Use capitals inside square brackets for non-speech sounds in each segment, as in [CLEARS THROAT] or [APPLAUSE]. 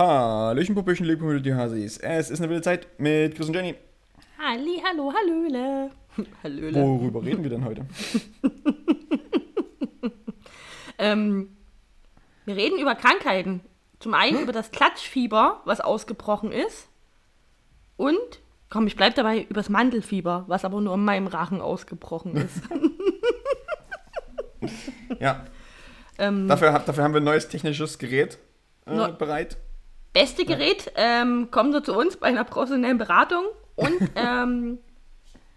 Hallöchen, Puppöchen, liebe die Hasis. Es ist eine wilde Zeit mit Chris und Jenny. Halli, hallo, hallöle. [LAUGHS] Hallöle. Worüber reden wir denn heute? [LAUGHS] Ähm, wir reden über Krankheiten. Zum einen über das Klatschfieber, was ausgebrochen ist. Und, komm, ich bleib dabei, über das Mandelfieber, was aber nur in meinem Rachen ausgebrochen ist. [LAUGHS] Ja, ähm, dafür, dafür haben wir ein neues technisches Gerät äh, bereit. Beste Gerät, ähm, kommt so zu uns bei einer professionellen Beratung. Und [LAUGHS] ähm,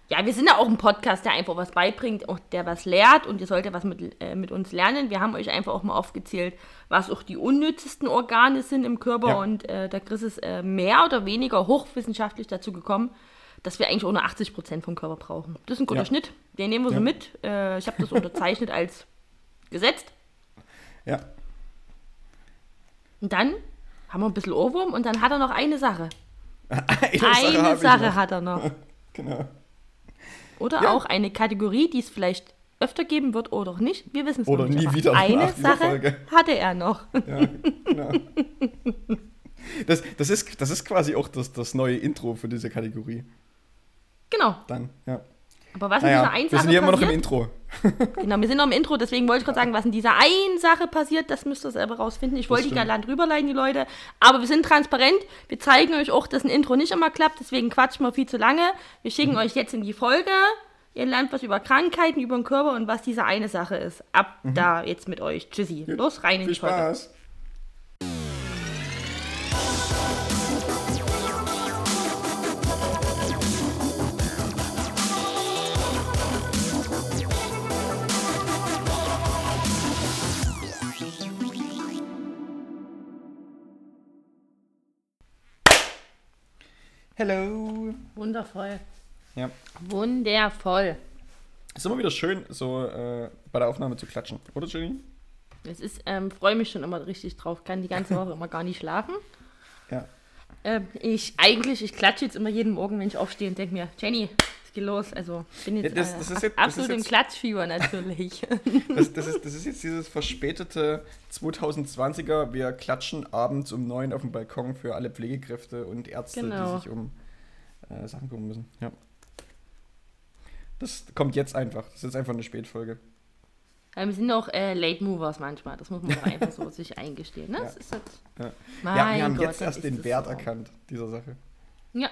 ja, wir sind ja auch ein Podcast, der einfach was beibringt, auch der was lehrt und ihr sollt ja was mit, äh, mit uns lernen. Wir haben euch einfach auch mal aufgezählt, was auch die unnützesten Organe sind im Körper Ja. und äh, der Chris ist äh, mehr oder weniger hochwissenschaftlich dazu gekommen, dass wir eigentlich auch nur 80% vom Körper brauchen. Das ist ein guter Ja. Schnitt, den nehmen wir so Ja. mit. Äh, ich habe das [LAUGHS] unterzeichnet als gesetzt. Ja. Und dann haben wir ein bisschen Ohrwurm und dann hat er noch eine Sache. [LAUGHS] Eine, Eine Sache noch. hat er noch. [LAUGHS] Genau. Oder Ja. auch eine Kategorie, die es vielleicht öfter geben wird oder auch nicht. Wir wissen es Oder noch nicht. nie aber wieder Eine Sache hatte er noch. Ja, genau. [LAUGHS] Das, das, ist, das ist quasi auch das, das neue Intro für diese Kategorie. Genau. Dann, ja. Aber was in Naja, dieser einen wir Sache sind hier immer noch im? Intro. [LAUGHS] Genau, wir sind noch im Intro, deswegen wollte ich gerade sagen, was in dieser einen Sache passiert, das müsst ihr selber rausfinden. Ich wollte die galant rüberleiten, die Leute. Aber wir sind transparent. Wir zeigen euch auch, dass ein Intro nicht immer klappt, deswegen quatschen wir viel zu lange. Wir Mhm. schicken euch jetzt in die Folge. Ihr lernt was über Krankheiten, über den Körper und was diese eine Sache ist. Ab da jetzt mit euch. Tschüssi. Los, rein in Mhm. Viel die Folge. Spaß. Hello. Wundervoll. Ja. Wundervoll. Ist immer wieder schön, so äh, bei der Aufnahme zu klatschen, oder Jenny? Es ist, ähm, freue mich schon immer richtig drauf. Kann die ganze Woche immer gar nicht schlafen. Ja. Ähm, ich eigentlich, ich klatsche jetzt immer jeden Morgen, wenn ich aufstehe und denke mir, Jenny, es geht los. Also bin jetzt, Ja, das- äh, das ab- jetzt- absolut ist im jetzt- Klatschfieber natürlich. [LAUGHS] Das, das, ist, das ist jetzt dieses verspätete 2020er. Wir klatschen abends um neun auf dem Balkon für alle Pflegekräfte und Ärzte, Genau. die sich um äh, Sachen kümmern müssen. Ja. Das kommt jetzt einfach. Das ist jetzt einfach eine Spätfolge. Ja, wir sind auch äh, Late Movers manchmal. Das muss man doch einfach so [LAUGHS] sich eingestehen. Ne? Ja. Das ist jetzt, Ja. mein ja, wir haben Gott, jetzt erst den Wert so. erkannt dieser Sache. Ja.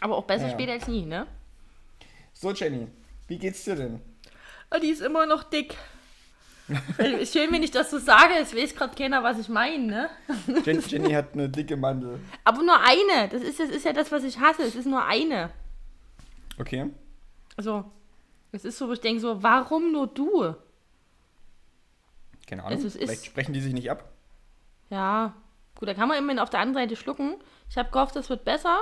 Aber auch besser Ja, ja. spät als nie, ne? So, Jenny, wie geht's dir denn? Oh, die ist immer noch dick. [LAUGHS] schön, wenn ich das so sage. Es weiß gerade keiner, was ich meine, ne? [LAUGHS] Jen, Jenny hat eine dicke Mandel. Aber nur eine. Das ist, das ist ja das, was ich hasse. Es ist nur eine. Okay. Also, es ist so, wo ich denke so, warum nur du? Keine Ahnung. Also es ist- Vielleicht sprechen die sich nicht ab. Ja, gut, da kann man immerhin auf der anderen Seite schlucken. Ich habe gehofft, das wird besser.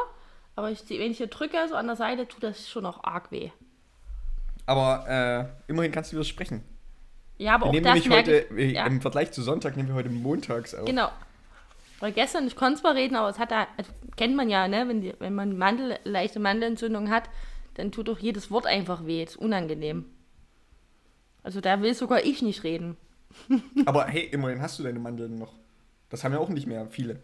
Aber ich, wenn ich hier drücke, so an der Seite, tut das schon auch arg weh. Aber äh, immerhin kannst du wieder sprechen. Ja, aber Wir auch nehmen das merke heute, ich. Ja, im Vergleich zu Sonntag, nehmen wir heute montags auf. genau. Weil gestern, ich konnte zwar reden, aber es hat da, kennt man ja, ne, wenn, die, wenn man Mandel, leichte Mandelentzündung hat, dann tut doch jedes Wort einfach weh. ist unangenehm. Also da will sogar ich nicht reden. [LAUGHS] Aber hey, immerhin hast du deine Mandeln noch. Das haben ja auch nicht mehr viele.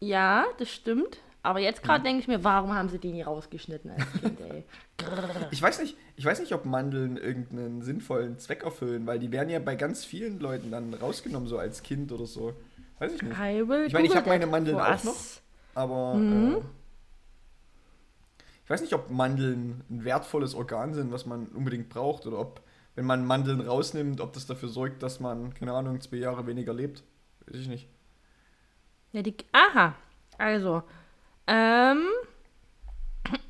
Ja, das stimmt. Aber jetzt gerade denke ich mir, warum haben sie die nie rausgeschnitten als Kind, ey? [LAUGHS] Ich weiß nicht, ich weiß nicht, ob Mandeln irgendeinen sinnvollen Zweck erfüllen, weil die werden ja bei ganz vielen Leuten dann rausgenommen, so als Kind oder so. Weiß ich nicht. Ich meine, ich habe meine Mandeln for auch noch. Aber Mhm. äh, ich weiß nicht, ob Mandeln ein wertvolles Organ sind, was man unbedingt braucht, oder ob, wenn man Mandeln rausnimmt, ob das dafür sorgt, dass man, keine Ahnung, zwei Jahre weniger lebt. Weiß ich nicht. Ja, die, aha, also, ähm,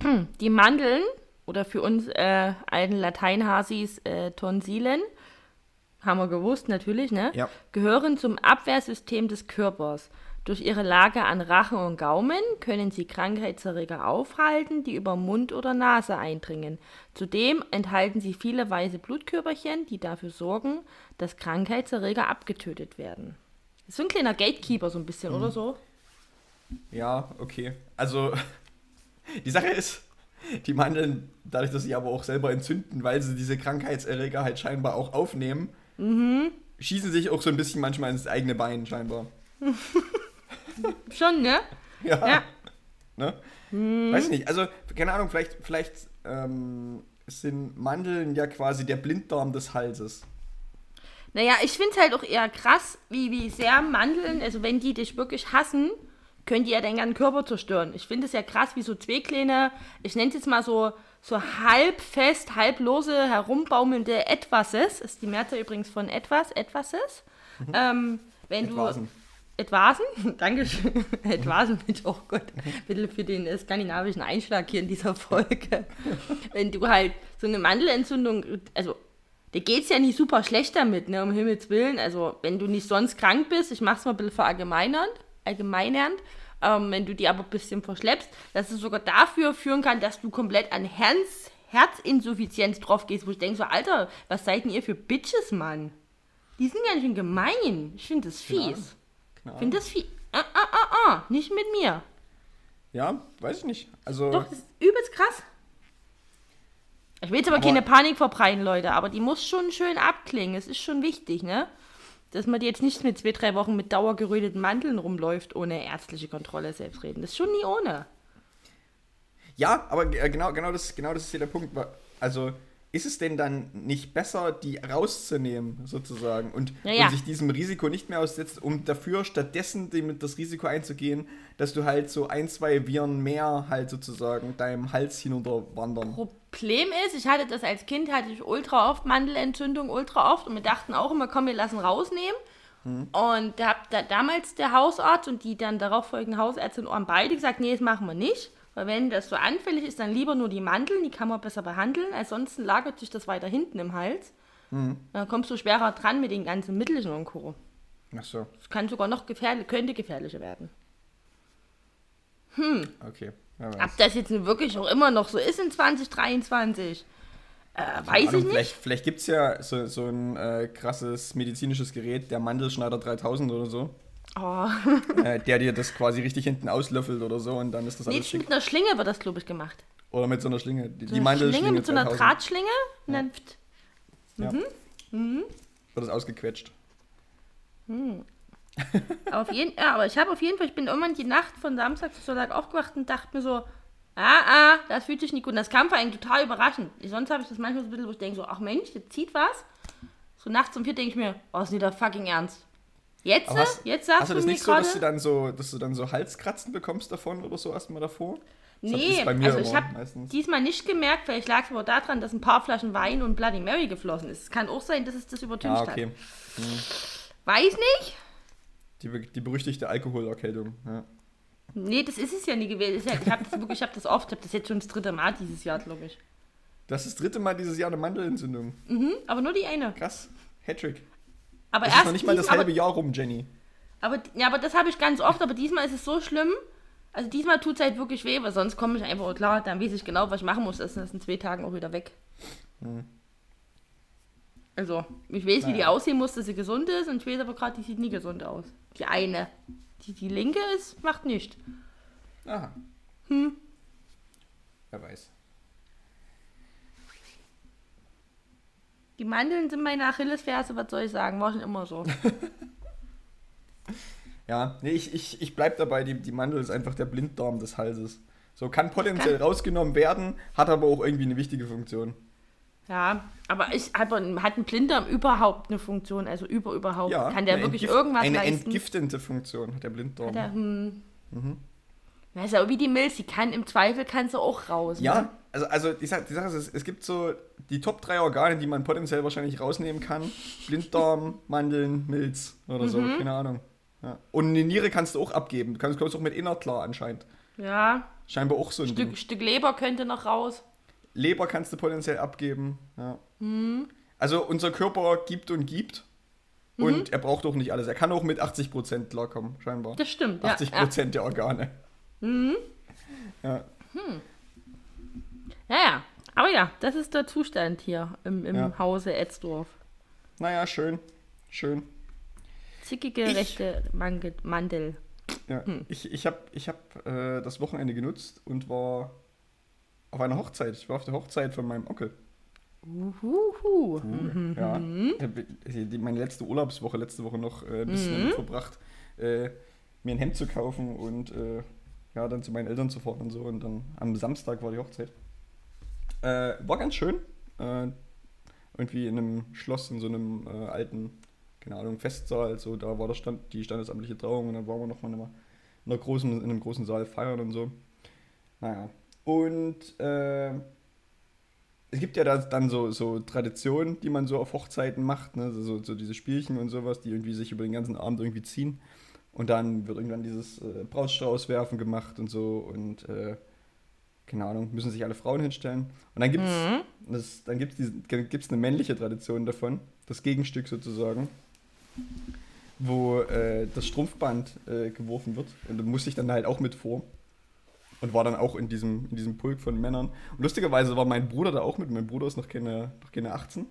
[CLEARS THROAT] die Mandeln, oder für uns äh, alten Lateinhasis äh, Tonsillen, haben wir gewusst natürlich, ne? Ja. Gehören zum Abwehrsystem des Körpers. Durch ihre Lage an Rachen und Gaumen können sie Krankheitserreger aufhalten, die über Mund oder Nase eindringen. Zudem enthalten sie viele weiße Blutkörperchen, die dafür sorgen, dass Krankheitserreger abgetötet werden. Das ist so ein kleiner Gatekeeper, so ein bisschen, Mhm. oder so? Ja, okay. Also, [LAUGHS] die Sache ist, die Mandeln, dadurch, dass sie aber auch selber entzünden, weil sie diese Krankheitserreger halt scheinbar auch aufnehmen, schießen sich auch so ein bisschen manchmal ins eigene Bein, scheinbar. [LAUGHS] Schon, ne? [LAUGHS] Ja. Ja. Ne? Mhm. Weiß ich nicht. Also, keine Ahnung, vielleicht, vielleicht ähm, sind Mandeln ja quasi der Blinddarm des Halses. Naja, ich finde es halt auch eher krass, wie, wie sehr Mandeln, also wenn die dich wirklich hassen, können die ja deinen ganzen Körper zerstören. Ich finde es ja krass, wie so zwei kleine, ich nenne es jetzt mal so, so halb fest, halb lose, herumbaumelnde Etwases, ist die Mehrzahl übrigens von etwas, Etwases. Ähm, wenn Etwasen. du. Etwasen? [LAUGHS] Dankeschön. [LAUGHS] Etwasen ich auch Gott. Bitte für den äh, skandinavischen Einschlag hier in dieser Folge. [LAUGHS] wenn du halt so eine Mandelentzündung, also dir geht's ja nicht super schlecht damit, ne, um Himmels Willen. Also, wenn du nicht sonst krank bist, ich mach's mal ein bisschen verallgemeinernd, allgemeinernd, ähm, wenn du die aber ein bisschen verschleppst, dass es sogar dafür führen kann, dass du komplett an Herz, Herzinsuffizienz drauf gehst, wo ich denke so, Alter, was seid denn ihr für Bitches, Mann? Die sind ganz schön gemein. Ich finde das fies. Ich finde das fies. Ah, ah, ah, ah, nicht mit mir. Ja, weiß ich nicht. Also, Doch, das ist übelst krass. Ich will jetzt aber, Aber- keine Panik verbreiten, Leute, aber die muss schon schön abklingen. Es ist schon wichtig, ne? Dass man die jetzt nicht mit zwei, drei Wochen mit dauergeröteten Mandeln rumläuft, ohne ärztliche Kontrolle selbst reden. Das ist schon nie ohne. ja, aber äh, genau, genau, das, genau das ist hier der Punkt. Also, ist es denn dann nicht besser, die rauszunehmen, sozusagen, und, Ja, ja. und sich diesem Risiko nicht mehr aussetzt, um dafür stattdessen dem, das Risiko einzugehen, dass du halt so ein, zwei Viren mehr halt sozusagen deinem Hals hinunterwandern? Problem ist, ich hatte das als Kind, hatte ich ultra oft Mandelentzündung, ultra oft und wir dachten auch immer, komm, wir lassen rausnehmen. Und da hat da, damals der Hausarzt und die dann darauf folgende Hausärztin haben beide gesagt, nee, das machen wir nicht. Weil wenn das so anfällig ist, dann lieber nur die Mandeln, die kann man besser behandeln. Ansonsten lagert sich das weiter hinten im Hals. Dann kommst du schwerer dran mit den ganzen Mittelchen und Co. Ach so, Das kann sogar noch gefährlich, könnte gefährlicher werden. okay. Ob das jetzt wirklich auch immer noch so ist in 2023, äh, weiß Keine ich Ahnung, nicht. Vielleicht, vielleicht gibt es ja so, so ein äh, krasses medizinisches Gerät, der Mandelschneider 3000 oder so, Oh. äh, der dir das quasi richtig hinten auslöffelt oder so und dann ist das Nee, alles schick. mit einer Schlinge wird das, glaube ich, gemacht. Oder mit so einer Schlinge. Die, So die Mandelschlinge Schlinge mit so einer 3000 Drahtschlinge und dann. pft. Ja. Mhm. wird das ausgequetscht. Aber auf jeden, ja, aber ich habe auf jeden Fall, ich bin irgendwann die Nacht von Samstag zu Sonntag aufgewacht und dachte mir so, ah, ah, das fühlt sich nicht gut. Und das kam vor allem total überraschend. Sonst habe ich das manchmal so ein bisschen, wo ich denke so, ach Mensch, jetzt zieht was. So nachts um vier denke ich mir, oh, ist nicht der fucking Ernst. Jetzt, hast, jetzt sagst hast du das nicht so, dass du dann so, dass du dann so Halskratzen bekommst davon oder so erstmal davor? Das Nee, ist bei mir also ich habe diesmal nicht gemerkt, vielleicht lag es aber daran, dass ein paar Flaschen Wein und Bloody Mary geflossen ist. Es kann auch sein, dass es das übertüncht Ah, hat. okay. Weiß nicht. Die, die berüchtigte Alkoholerkältung. Ja. Nee, das ist es ja nie gewesen. Ich habe das wirklich, ich habe das oft, ich habe das jetzt schon das dritte Mal dieses Jahr, glaube ich. Das ist das dritte Mal dieses Jahr eine Mandelentzündung. Mhm, aber nur die eine. Krass. Hattrick. Aber Das erst ist noch nicht mal das halbe Jahr rum, Jenny. Aber, ja, aber das habe ich ganz oft, aber diesmal ist es so schlimm. Also diesmal tut es halt wirklich weh, weil sonst komme ich einfach, oh klar, dann weiß ich genau, was ich machen muss. Das ist in zwei Tagen auch wieder weg. Also, ich weiß, wie die Naja. aussehen muss, dass sie gesund ist und ich weiß aber gerade, die sieht nie gesund aus. Die eine. Die, die linke ist, macht nicht. Aha. Hm. Wer weiß. Die Mandeln sind meine Achillesferse, was soll ich sagen? War schon immer so. [LAUGHS] Ja, nee, ich, ich, ich bleib dabei, die, die Mandel ist einfach der Blinddarm des Halses. So kann potenziell rausgenommen werden, hat aber auch irgendwie eine wichtige Funktion. Ja, aber ich, hat, hat ein Blinddarm überhaupt eine Funktion? Also über überhaupt? Ja, Kann der wirklich irgendwas Eine leisten? entgiftende Funktion hat der Blinddarm. Hat er, hm. Mhm. Ja, ist ja wie die Milz, die kann im Zweifel kannst du auch raus. Ne? Ja, also, also die, Sache, die Sache ist, es- es gibt so die Top 3 Organe, die man potenziell wahrscheinlich rausnehmen kann. Blinddarm, [LAUGHS] Mandeln, Milz oder so, Mhm. keine Ahnung. Ja. Und eine Niere kannst du auch abgeben. Du kannst, kommst auch mit Inner klar anscheinend. Ja, Scheinbar auch so ein Stück, Ding. Stück Leber könnte noch raus. Leber kannst du potenziell abgeben. Ja. Mhm. Also unser Körper gibt und gibt. Und er braucht auch nicht alles. Er kann auch mit 80% klarkommen, scheinbar. Das stimmt, ja. 80% der Organe. Ja. Ja, ja. Aber ja, das ist der Zustand hier im, im Ja. Hause Etzdorf. Naja, schön. Schön. Zickige Ich- rechte Mandel. Ja. Hm. Ich, ich habe ich hab, äh, das Wochenende genutzt und war auf einer Hochzeit. Ich war auf der Hochzeit von meinem Onkel. Uhuhu. Ja. Ich hab die, die, meine letzte Urlaubswoche, letzte Woche noch äh, ein bisschen damit verbracht. Äh, mir ein Hemd zu kaufen und äh, ja, dann zu meinen Eltern zu fahren und so. Und dann am Samstag war die Hochzeit. Äh, war ganz schön. Äh, irgendwie in einem Schloss, in so einem äh, alten, keine Ahnung, Festsaal. So, da war der Stand, die standesamtliche Trauung und dann waren wir nochmal in, einer großen, in einem großen Saal feiern und so. Naja. Und äh, es gibt ja da dann so, so Traditionen, die man so auf Hochzeiten macht, ne? so, so diese Spielchen und sowas, die irgendwie sich über den ganzen Abend irgendwie ziehen. Und dann wird irgendwann dieses äh, Brautstrauß gemacht und so und äh, keine Ahnung, müssen sich alle Frauen hinstellen. Und dann gibt es mhm. gibt's gibt's eine männliche Tradition davon, das Gegenstück sozusagen, wo äh, das Strumpfband äh, geworfen wird. Und da musste ich dann halt auch mit vor und war dann auch in diesem, in diesem Pulk von Männern. Und lustigerweise war mein Bruder da auch mit. Mein Bruder ist noch keine, noch keine 18.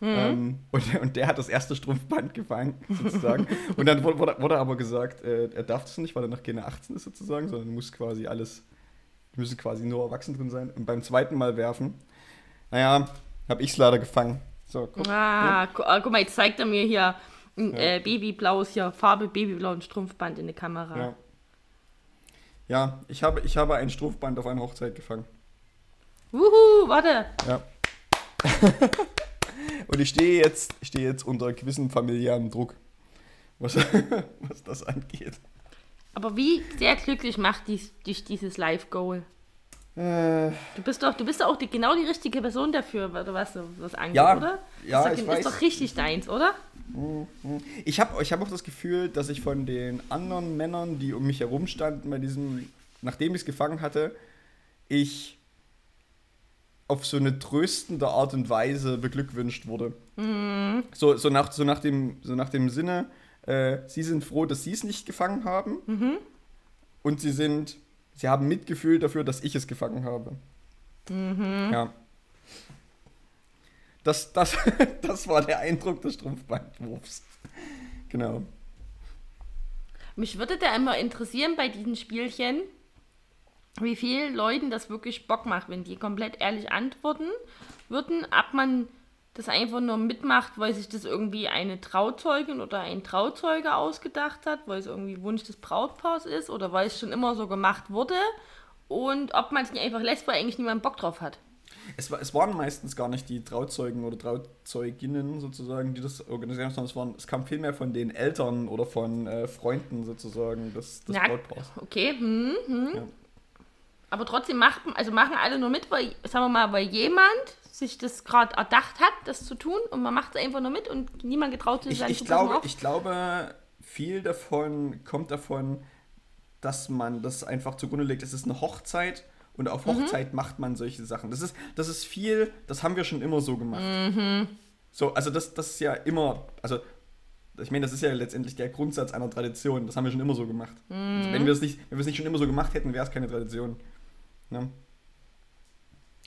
Mhm. Ähm, und, und der hat das erste Strumpfband gefangen, sozusagen. [LAUGHS] und dann wurde, wurde aber gesagt, äh, er darf das nicht, weil er noch keine 18 ist, sozusagen, sondern muss quasi alles, müssen quasi nur erwachsen drin sein. Und beim zweiten Mal werfen, naja, habe ich es leider gefangen. So, guck. Ah, gu ah, guck mal, jetzt zeigt er mir hier ein ja. äh, babyblaues, hier Farbe babyblauen Strumpfband in der Kamera. Ja. Ja, ich habe, ich habe ein Strumpfband auf einer Hochzeit gefangen. Wuhu, warte. Ja. [LAUGHS] Und ich stehe jetzt, stehe jetzt unter gewissem familiären Druck, was, [LAUGHS] was das angeht. Aber wie sehr glücklich macht dies, dich dieses Live-Goal? Äh, du bist doch, du bist doch auch die, genau die richtige Person dafür, was das angeht, ja, oder? Ja, ist, doch, ich weiß. ist doch richtig deins, oder? Mhm. Ich habe ich hab auch das Gefühl, dass ich von den anderen Männern, die um mich herum standen, bei diesem, nachdem ich es gefangen hatte, ich auf so eine tröstende Art und Weise beglückwünscht wurde. Mhm. So, so, nach, so, nach dem, so nach dem Sinne, äh, sie sind froh, dass sie es nicht gefangen haben. Mhm. Und sie sind Sie haben Mitgefühl dafür, dass ich es gefangen habe. Mhm. Ja. Das, das, [LAUGHS] das war der Eindruck des Strumpfbandwurfs. Genau. Mich würde da immer interessieren bei diesen Spielchen, wie vielen Leuten das wirklich Bock macht, wenn die komplett ehrlich antworten würden, ob man das einfach nur mitmacht, weil sich das irgendwie eine Trauzeugin oder ein Trauzeuge ausgedacht hat, weil es irgendwie Wunsch des Brautpaars ist oder weil es schon immer so gemacht wurde und ob man es nicht einfach lässt, weil eigentlich niemand Bock drauf hat. Es, war, es waren meistens gar nicht die Trauzeugen oder Trauzeuginnen sozusagen, die das organisieren, sondern es, waren, es kam vielmehr von den Eltern oder von äh, Freunden sozusagen des, des ja, Brautpaars. Okay, hm, hm. Ja. Aber trotzdem macht, also machen alle nur mit, weil, sagen wir mal, weil jemand sich das gerade erdacht hat, das zu tun und man macht es einfach nur mit und niemand getraut sich ich, ich glaube, Ich glaube, viel davon kommt davon, dass man das einfach zugrunde legt. Es ist eine Hochzeit und auf mhm. Hochzeit mhm. macht man solche Sachen. Das ist, das ist viel, das haben wir schon immer so gemacht. Mhm. So, also das, das ist ja immer, also ich meine, das ist ja letztendlich der Grundsatz einer Tradition. Das haben wir schon immer so gemacht. Mhm. Also wenn wir es nicht, wenn wir es nicht schon immer so gemacht hätten, wäre es keine Tradition. Ne?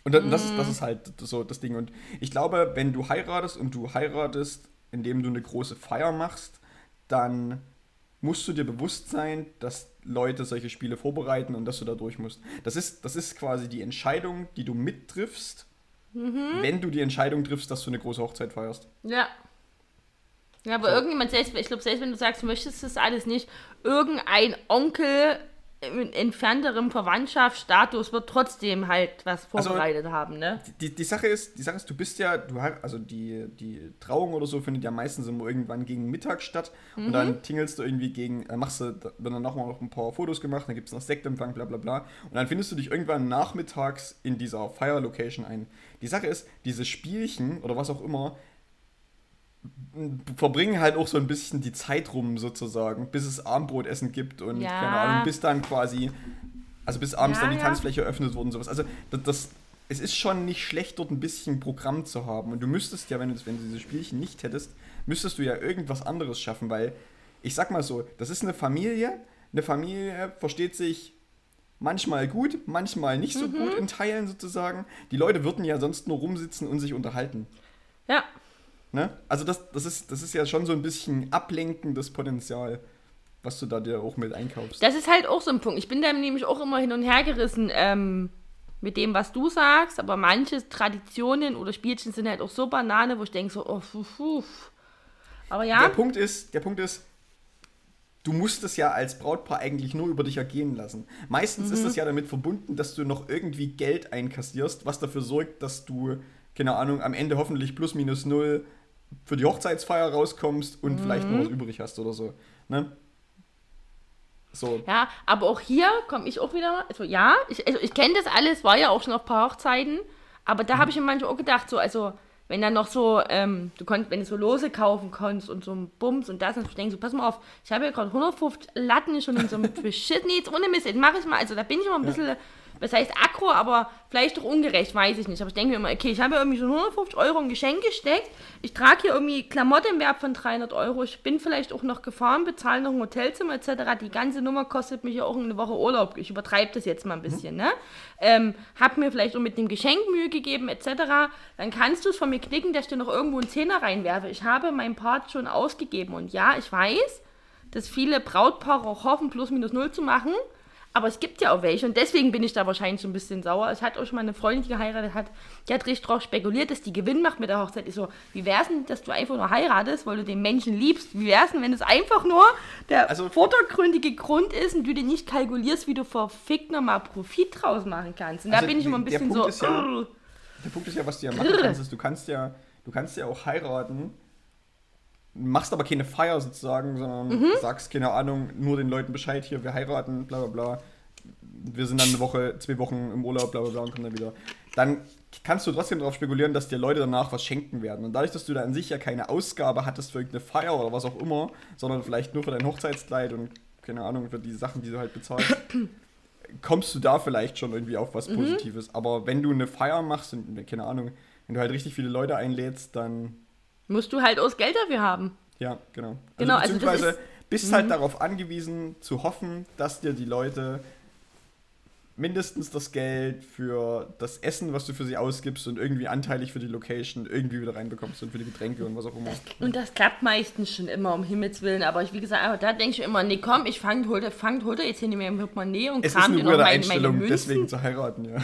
Und das, das, ist, das mhm. ist halt so das Ding. Und ich glaube, wenn du heiratest und du heiratest, indem du eine große Feier machst, dann musst du dir bewusst sein, dass Leute solche Spiele vorbereiten und dass du da durch musst. Das ist, das ist quasi die Entscheidung, die du mittriffst, mhm. wenn du die Entscheidung triffst, dass du eine große Hochzeit feierst. Ja. Ja, aber so. irgendjemand, selbst, ich glaube, selbst wenn du sagst, du möchtest das alles nicht, irgendein Onkel in entfernterem Verwandtschaftsstatus wird trotzdem halt was also, vorbereitet also, haben, ne? Die, die, Sache ist, die Sache ist, du bist ja, du hast, also die, die Trauung oder so findet ja meistens immer irgendwann gegen Mittag statt mhm. und dann tingelst du irgendwie gegen, äh, machst du, wenn dann nochmal noch ein paar Fotos gemacht, dann gibt es noch Sektempfang, bla bla bla. Und dann findest du dich irgendwann nachmittags in dieser Fire Location ein. Die Sache ist, diese Spielchen oder was auch immer, verbringen halt auch so ein bisschen die Zeit rum sozusagen, bis es Abendbrotessen gibt und ja. keine Ahnung, bis dann quasi, also bis abends ja, dann die ja. Tanzfläche eröffnet wurde und sowas. Also das, das, es ist schon nicht schlecht, dort ein bisschen Programm zu haben. Und du müsstest ja, wenn du, wenn du diese Spielchen nicht hättest, müsstest du ja irgendwas anderes schaffen, weil ich sag mal so, das ist eine Familie, eine Familie versteht sich manchmal gut, manchmal nicht so mhm. gut in Teilen sozusagen. Die Leute würden ja sonst nur rumsitzen und sich unterhalten. Ja. Ne? Also das, das, ist, das ist ja schon so ein bisschen ablenkendes Potenzial, was du da dir auch mit einkaufst. Das ist halt auch so ein Punkt. Ich bin da nämlich auch immer hin und her gerissen ähm, mit dem, was du sagst, aber manche Traditionen oder Spielchen sind halt auch so Banane, wo ich denke so, oh, fuh, fuh. Aber ja. Der Punkt ist, der Punkt ist, du musst es ja als Brautpaar eigentlich nur über dich ergehen lassen. Meistens ist es ja damit verbunden, dass du noch irgendwie Geld einkassierst, was dafür sorgt, dass du, keine Ahnung, am Ende hoffentlich plus minus null für die Hochzeitsfeier rauskommst und vielleicht noch was übrig hast oder so. Ne? So. Ja, aber auch hier komme ich auch wieder, also ja, ich, also ich kenne das alles, war ja auch schon auf ein paar Hochzeiten, aber da habe ich mir manchmal auch gedacht, so, also wenn dann noch so, ähm, du konntest, wenn du so Lose kaufen konntest und so ein Bums und das, und ich denke so, pass mal auf, ich habe ja gerade 150 Latten schon in so einem Beschiss, nee, jetzt ohne Mist, jetzt mache ich mal, also da bin ich immer ein bisschen, was heißt aggro, aber vielleicht doch ungerecht, weiß ich nicht. Aber ich denke mir immer, okay, ich habe ja irgendwie schon 150 Euro im Geschenk gesteckt. Ich trage hier irgendwie Klamotten im Wert von 300 Euro. Ich bin vielleicht auch noch gefahren, bezahle noch ein Hotelzimmer etc. Die ganze Nummer kostet mich ja auch eine Woche Urlaub. Ich übertreibe das jetzt mal ein bisschen, ne? Ähm, hab mir vielleicht auch mit dem Geschenk Mühe gegeben etc. Dann kannst du es von mir knicken, dass ich dir noch irgendwo einen Zehner reinwerfe. Ich habe meinen Part schon ausgegeben. Und ja, ich weiß, dass viele Brautpaare auch hoffen, plus minus null zu machen. Aber es gibt ja auch welche und deswegen bin ich da wahrscheinlich so ein bisschen sauer. Es hat auch schon mal eine Freundin, die geheiratet hat, die hat richtig drauf spekuliert, dass die Gewinn macht mit der Hochzeit. Ich so, wie wär's denn, dass du einfach nur heiratest, weil du den Menschen liebst? Wie wär's denn, wenn es einfach nur der Also- vordergründige Grund ist und du dir nicht kalkulierst, wie du verfickt nochmal Profit draus machen kannst? Und da Also bin ich immer ein bisschen so. ja-. Der Punkt ist ja, was du ja machen kannst, ist, du kannst ja, du kannst ja auch heiraten, machst aber keine Feier sozusagen, sondern Mhm. sagst, keine Ahnung, nur den Leuten Bescheid, hier, wir heiraten, bla bla bla. Wir sind dann eine Woche, zwei Wochen im Urlaub, bla bla bla und kommen dann wieder. Dann kannst du trotzdem darauf spekulieren, dass dir Leute danach was schenken werden. Und dadurch, dass du da an sich ja keine Ausgabe hattest für irgendeine Feier oder was auch immer, sondern vielleicht nur für dein Hochzeitskleid und keine Ahnung, für die Sachen, die du halt bezahlst, [CLEARS THROAT] kommst du da vielleicht schon irgendwie auf Mhm. was Positives. Aber wenn du eine Feier machst und, keine Ahnung, wenn du halt richtig viele Leute einlädst, dann, Musst du halt aus Geld dafür haben. ja, genau. Genau, also beziehungsweise ist- bist halt darauf angewiesen, zu hoffen, dass dir die Leute mindestens das Geld für das Essen, was du für sie ausgibst und irgendwie anteilig für die Location irgendwie wieder reinbekommst und für die Getränke und was auch immer. Und das klappt meistens schon immer, um Himmels Willen. Aber ich, wie gesagt, aber da denke ich immer, nee, komm, ich fang, hol, fang, hol dir jetzt hier nicht mehr im Portemonnaie und Es ist kram eine dir noch meine, meine Münzen. deswegen zu heiraten, ja.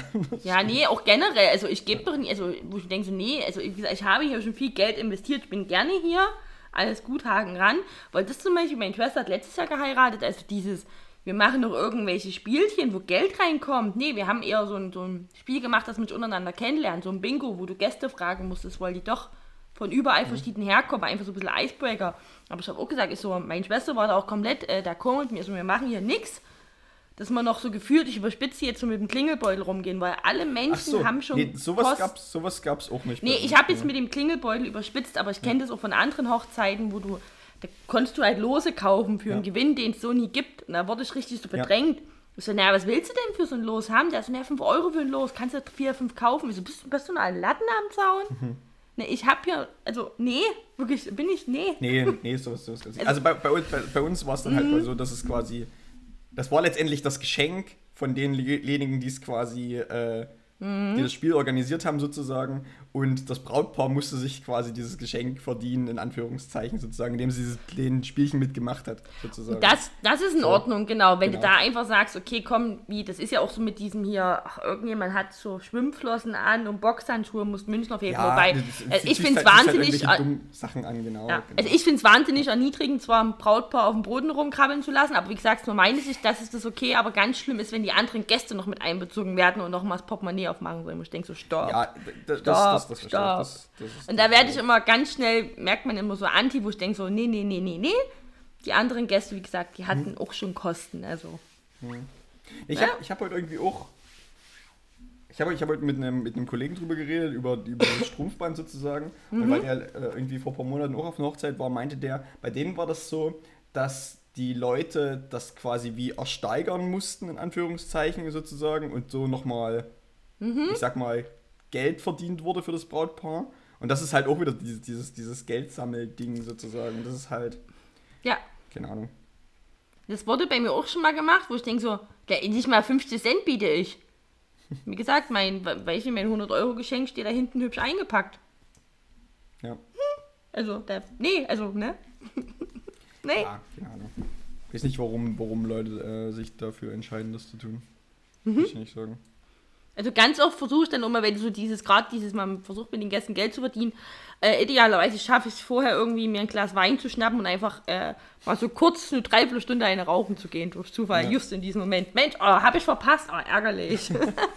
[LAUGHS] Ja, nee, auch generell. Also ich gebe doch nicht, also wo ich denke so, nee, also wie gesagt, ich habe hier schon viel Geld investiert, ich bin gerne hier, alles gut, Haken ran. Weil das zum Beispiel, meine Schwester hat letztes Jahr geheiratet, also dieses, wir machen noch irgendwelche Spielchen, wo Geld reinkommt. Nee, wir haben eher so ein, so ein Spiel gemacht, das sich untereinander kennenlernt, so ein Bingo, wo du Gäste fragen musstest, weil die doch von überall verschieden herkommen, einfach so ein bisschen Icebreaker. Aber ich habe auch gesagt, ich so, meine Schwester war da auch komplett äh, d'accord mit mir, so, wir machen hier nichts dass man noch so gefühlt, ich überspitze jetzt so mit dem Klingelbeutel rumgehen, weil alle Menschen so, haben schon nee, sowas Post- gab's, sowas gab's auch nicht. Nee, ich habe jetzt ja. mit dem Klingelbeutel überspitzt, aber ich kenne das auch von anderen Hochzeiten, wo du, da konntest du halt Lose kaufen für einen Ja. Gewinn, den es so nie gibt. Und da wurde ich richtig so Ja. bedrängt. Ich so, naja, was willst du denn für so ein Los haben? Der so, naja, 5 Euro für ein Los, kannst du 4, 5 kaufen. Ich so, bist, bist du einen Latten am Zaun? Mhm. Nee, ich hab hier, also, nee, wirklich, bin ich, nee. Nee, nee, sowas, sowas. [LAUGHS] Also, also bei, bei, uns- uns war es dann halt Mhm. mal so, dass es quasi, das war letztendlich das Geschenk von denjenigen, die es quasi, äh, Mhm. die das Spiel organisiert haben sozusagen. Und das Brautpaar musste sich quasi dieses Geschenk verdienen, in Anführungszeichen sozusagen, indem sie dieses, den Spielchen mitgemacht hat, sozusagen. Das, das ist in So. Ordnung, genau. Wenn Genau. du da einfach sagst, okay, komm, wie, das ist ja auch so mit diesem hier, ach, irgendjemand hat so Schwimmflossen an und Boxhandschuhe, muss München auf jeden Fall. Wobei, das- äh, ich finde es halt- ziehst wahnsinnig. Halt Sachen an, genau. ja, genau. also ich finde es wahnsinnig erniedrigend, zwar ein Brautpaar auf dem Boden rumkrabbeln zu lassen, aber wie gesagt, nur meine Sicht, das ist das okay, aber ganz schlimm ist, wenn die anderen Gäste noch mit einbezogen werden und noch mal das Portemonnaie aufmachen sollen. Ich denke so, stopp. ja, das, Stopp, das, das, das, stopp. das, das ist- Und da werde ich immer ganz schnell, merkt man immer so anti, wo ich denke so, nee, nee, nee, nee, nee. Die anderen Gäste, wie gesagt, die hatten auch schon Kosten, also. Ich Ja. habe hab heute irgendwie auch. Ich habe ich hab heute mit einem, mit einem Kollegen drüber geredet, über, über das Strumpfband sozusagen. Und weil der äh, irgendwie vor ein paar Monaten auch auf einer Hochzeit war, meinte der, bei denen war das so, dass die Leute das quasi wie ersteigern mussten, in Anführungszeichen sozusagen, und so nochmal, ich sag mal, Geld verdient wurde für das Brautpaar. Und das ist halt auch wieder dieses, dieses, dieses Geldsammelding sozusagen. Das ist halt, Ja, keine Ahnung. das wurde bei mir auch schon mal gemacht, wo ich denke so, ja, nicht mal 50 Cent biete ich. Wie gesagt, mein, weil ich mein 100 Euro Geschenk steht da hinten hübsch eingepackt. Ja. Also, da, nee, also, ne? [LAUGHS] nee. Ja, keine Ahnung. Ich weiß nicht, warum, warum Leute äh, sich dafür entscheiden, das zu tun. Mhm. Kann ich nicht sagen. Also ganz oft versuche ich dann immer, wenn du so dieses, gerade dieses, man versucht mit den Gästen Geld zu verdienen, äh, idealerweise schaffe ich es vorher irgendwie, mir ein Glas Wein zu schnappen und einfach äh, mal so kurz eine Dreiviertelstunde eine rauchen zu gehen, durch Zufall, Ja. just in diesem Moment. Mensch, oh, habe ich verpasst, oh, ärgerlich.